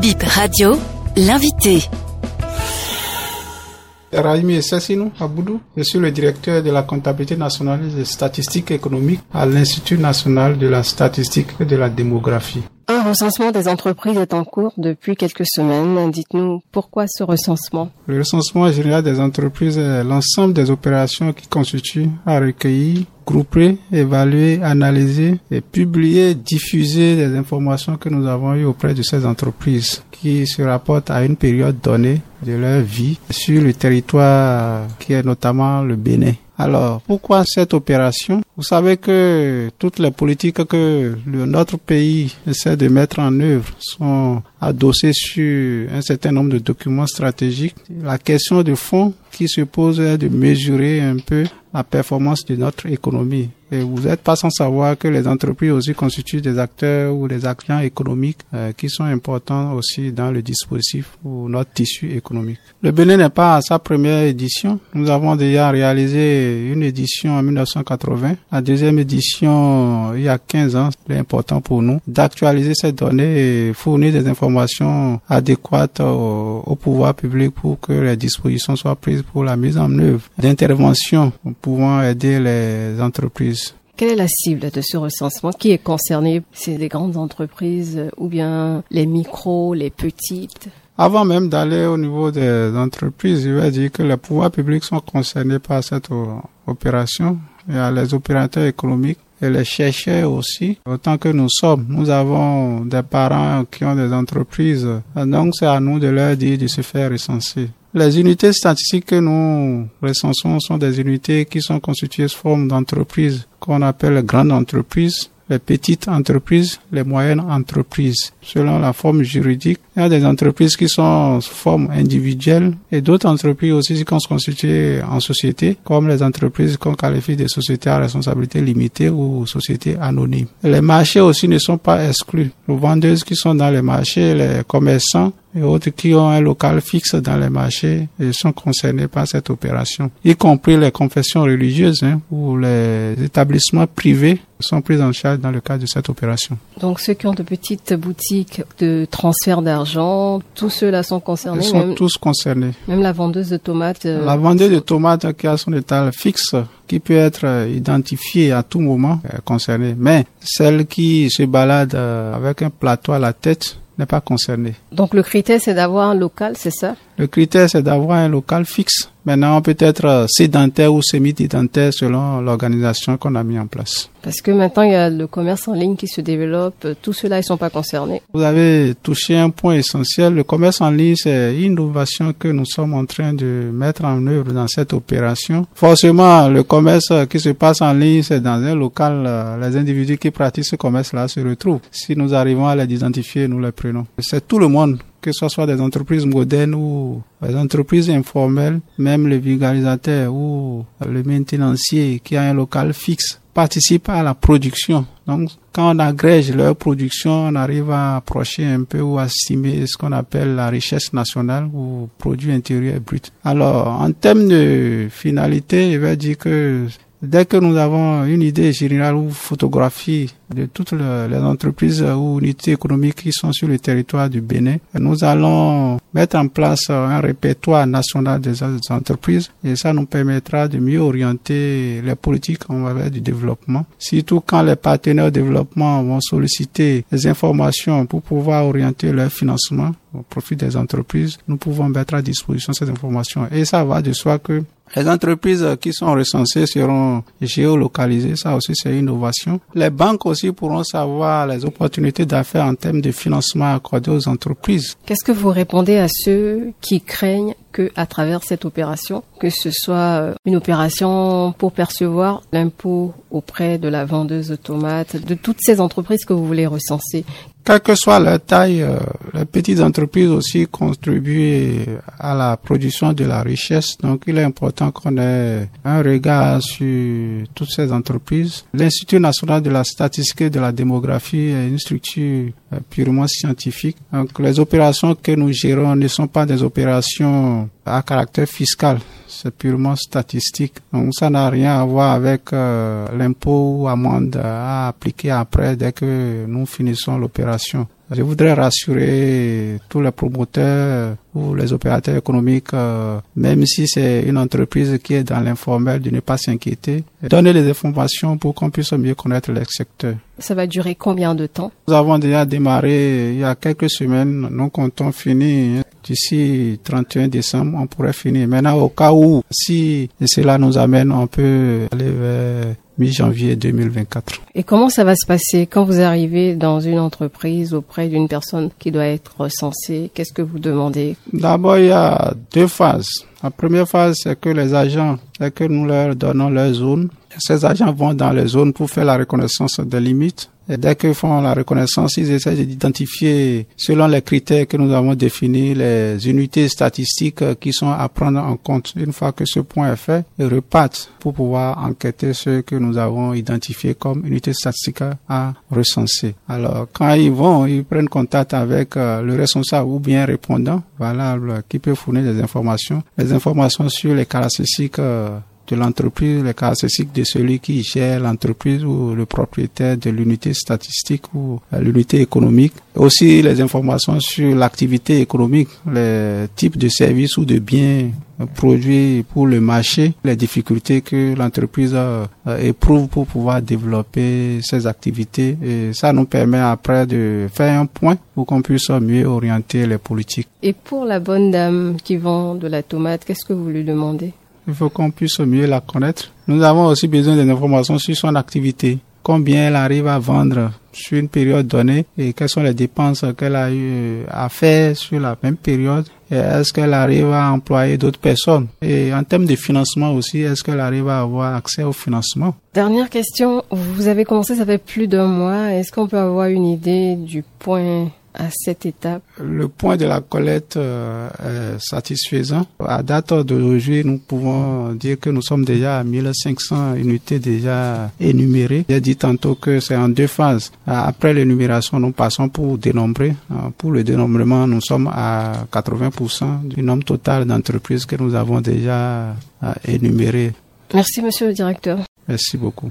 Bip Radio, l'invité. Rahimi Sassinou Aboudou, je suis le directeur de la comptabilité nationale des statistiques économiques à l'Institut national de la statistique et de la démographie. Un recensement des entreprises est en cours depuis quelques semaines. Dites-nous pourquoi ce recensement Le recensement général des entreprises est l'ensemble des opérations qui constituent à recueillir, grouper, évaluer, analyser et publier, diffuser des informations que nous avons eues auprès de ces entreprises qui se rapportent à une période donnée de leur vie sur le territoire qui est notamment le Bénin. Alors, pourquoi cette opération? Vous savez que toutes les politiques que notre pays essaie de mettre en œuvre sont adossées sur un certain nombre de documents stratégiques. La question de fond qui se pose est de mesurer un peu la performance de notre économie. Et vous n'êtes pas sans savoir que les entreprises aussi constituent des acteurs ou des acteurs économiques euh, qui sont importants aussi dans le dispositif ou notre tissu économique. Le Bénin n'est pas à sa première édition. Nous avons déjà réalisé une édition en 1980. La deuxième édition, il y a 15 ans, c'est important pour nous d'actualiser ces données et fournir des informations adéquates au, au pouvoir public pour que les dispositions soient prises pour la mise en œuvre d'interventions pouvant aider les entreprises. Quelle est la cible de ce recensement Qui est concerné? C'est les grandes entreprises ou bien les micros, les petites? Avant même d'aller au niveau des entreprises, je vais dire que les pouvoirs publics sont concernés par cette opération. Il y a les opérateurs économiques et les chercheurs aussi. Autant que nous sommes, nous avons des parents qui ont des entreprises. Donc c'est à nous de leur dire de se faire recenser. Les unités statistiques que nous recensons sont des unités qui sont constituées sous forme d'entreprises qu'on appelle grandes entreprises les petites entreprises, les moyennes entreprises. Selon la forme juridique, il y a des entreprises qui sont sous forme individuelle et d'autres entreprises aussi qui sont constituées en société, comme les entreprises qu'on qualifie de sociétés à responsabilité limitée ou sociétés anonymes. Les marchés aussi ne sont pas exclus. Les vendeuses qui sont dans les marchés, les commerçants et autres qui ont un local fixe dans les marchés et sont concernés par cette opération, y compris les confessions religieuses hein, ou les établissements privés sont pris en charge dans le cadre de cette opération. Donc ceux qui ont de petites boutiques de transfert d'argent, tous ceux-là sont concernés Ils sont tous concernés. Même la vendeuse de tomates euh, La vendeuse de tomates qui a son étal fixe, qui peut être identifiée à tout moment, est concernée. Mais celle qui se balade euh, avec un plateau à la tête, n'est pas concernée. Donc le critère c'est d'avoir un local, c'est ça? Le critère c'est d'avoir un local fixe. Maintenant, peut être sédentaire ou semi-sédentaire selon l'organisation qu'on a mis en place. Parce que maintenant, il y a le commerce en ligne qui se développe. Tous ceux-là, ils sont pas concernés. Vous avez touché un point essentiel. Le commerce en ligne, c'est une innovation que nous sommes en train de mettre en œuvre dans cette opération. Forcément, le commerce qui se passe en ligne, c'est dans un local. Les individus qui pratiquent ce commerce-là se retrouvent. Si nous arrivons à les identifier, nous les prenons. C'est tout le monde que ce soit des entreprises modernes ou des entreprises informelles, même le vulgarisateur ou le maintenancier qui a un local fixe participe à la production. Donc, quand on agrège leur production, on arrive à approcher un peu ou à estimer ce qu'on appelle la richesse nationale ou produit intérieur brut. Alors, en termes de finalité, je vais dire que Dès que nous avons une idée générale ou photographie de toutes les entreprises ou unités économiques qui sont sur le territoire du Bénin, nous allons mettre en place un répertoire national des entreprises et ça nous permettra de mieux orienter les politiques en faveur du développement. Surtout quand les partenaires développement vont solliciter des informations pour pouvoir orienter leur financement au profit des entreprises, nous pouvons mettre à disposition ces informations. Et ça va de soi que les entreprises qui sont recensées seront géolocalisées. Ça aussi, c'est une innovation. Les banques aussi pourront savoir les opportunités d'affaires en termes de financement accordé aux entreprises. Qu'est-ce que vous répondez à ceux qui craignent que, à travers cette opération, que ce soit une opération pour percevoir l'impôt auprès de la vendeuse de tomates, de toutes ces entreprises que vous voulez recenser, quelle que soit leur taille, euh, les petites entreprises aussi contribuent à la production de la richesse. Donc, il est important qu'on ait un regard sur toutes ces entreprises. L'Institut national de la statistique et de la démographie est une structure euh, purement scientifique. Donc, les opérations que nous gérons ne sont pas des opérations à caractère fiscal, c'est purement statistique. Donc ça n'a rien à voir avec euh, l'impôt ou amende à appliquer après dès que nous finissons l'opération. Je voudrais rassurer tous les promoteurs ou les opérateurs économiques, euh, même si c'est une entreprise qui est dans l'informel, de ne pas s'inquiéter. Donner les informations pour qu'on puisse mieux connaître les secteurs. Ça va durer combien de temps? Nous avons déjà démarré il y a quelques semaines. Nous comptons finir d'ici 31 décembre. On pourrait finir. Maintenant, au cas où, si cela nous amène, on peut aller vers mi-janvier 2024. Et comment ça va se passer quand vous arrivez dans une entreprise auprès d'une personne qui doit être recensée? Qu'est-ce que vous demandez? D'abord, il y a deux phases. La première phase, c'est que les agents, c'est que nous leur donnons leur zone. Ces agents vont dans les zones pour faire la reconnaissance des limites. Et dès qu'ils font la reconnaissance, ils essaient d'identifier, selon les critères que nous avons définis, les unités statistiques qui sont à prendre en compte. Une fois que ce point est fait, ils repartent pour pouvoir enquêter ce que nous avons identifié comme unités statistiques à recenser. Alors, quand ils vont, ils prennent contact avec euh, le responsable ou bien répondant, valable, qui peut fournir des informations, les informations sur les caractéristiques euh, de l'entreprise, les caractéristiques de celui qui gère l'entreprise ou le propriétaire de l'unité statistique ou l'unité économique. Aussi les informations sur l'activité économique, les types de services ou de biens produits pour le marché, les difficultés que l'entreprise euh, éprouve pour pouvoir développer ses activités. Et ça nous permet après de faire un point pour qu'on puisse mieux orienter les politiques. Et pour la bonne dame qui vend de la tomate, qu'est-ce que vous lui demandez? Il faut qu'on puisse mieux la connaître. Nous avons aussi besoin d'informations sur son activité. Combien elle arrive à vendre sur une période donnée et quelles sont les dépenses qu'elle a eu à faire sur la même période. Est-ce qu'elle arrive à employer d'autres personnes? Et en termes de financement aussi, est-ce qu'elle arrive à avoir accès au financement? Dernière question, vous avez commencé, ça fait plus d'un mois. Est-ce qu'on peut avoir une idée du point à cette étape Le point de la collecte euh, est satisfaisant. À date d'aujourd'hui, nous pouvons dire que nous sommes déjà à 1500 unités déjà énumérées. J'ai dit tantôt que c'est en deux phases. Après l'énumération, nous passons pour dénombrer. Euh, pour le dénombrement, nous sommes à 80% du nombre total d'entreprises que nous avons déjà euh, énumérées. Merci, monsieur le directeur. Merci beaucoup.